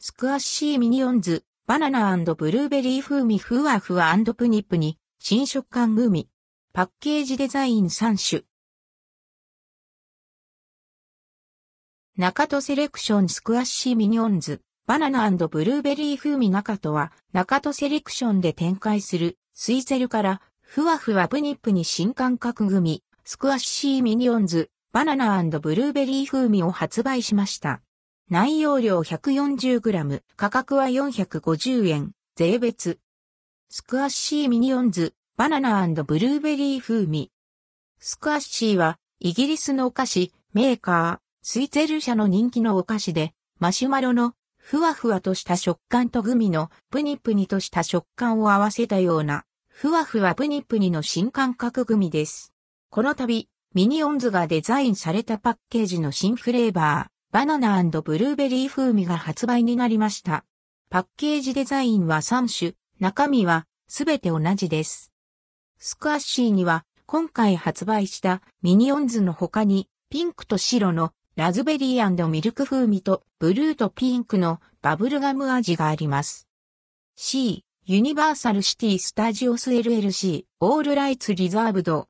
スクワッシーミニオンズ、バナナブルーベリー風味ふわふわプニプニ、新食感グミ。パッケージデザイン3種。 nakatoセレクションスクワッシーミニオンズ、バナナブルーベリー風味 nakatoは、 nakatoセレクションで展開する、スイツェルから、ふわふわプニプニ新感覚グミ、スクワッシーミニオンズ、バナナブルーベリー風味を発売しました。内容量 140g、価格は450円、税別。スクワッシーミニオンズ、バナナブルーベリー風味。スクワッシーは、イギリスのお菓子、メーカー、スイツェル社の人気のお菓子で、マシュマロのふわふわとした食感とグミのプニプニとした食感を合わせたような、ふわふわプニプニの新感覚グミです。この度、ミニオンズがデザインされたパッケージの新フレーバー、バナナブルーベリー風味が発売になりました。パッケージデザインは3種、中身はすべて同じです。スクワッシーには今回発売したミニオンズの他にピンクと白のラズベリーミルク風味とブルーとピンクのバブルガム味があります。C、 Universal City Studios LLC、All Rights Reservedド、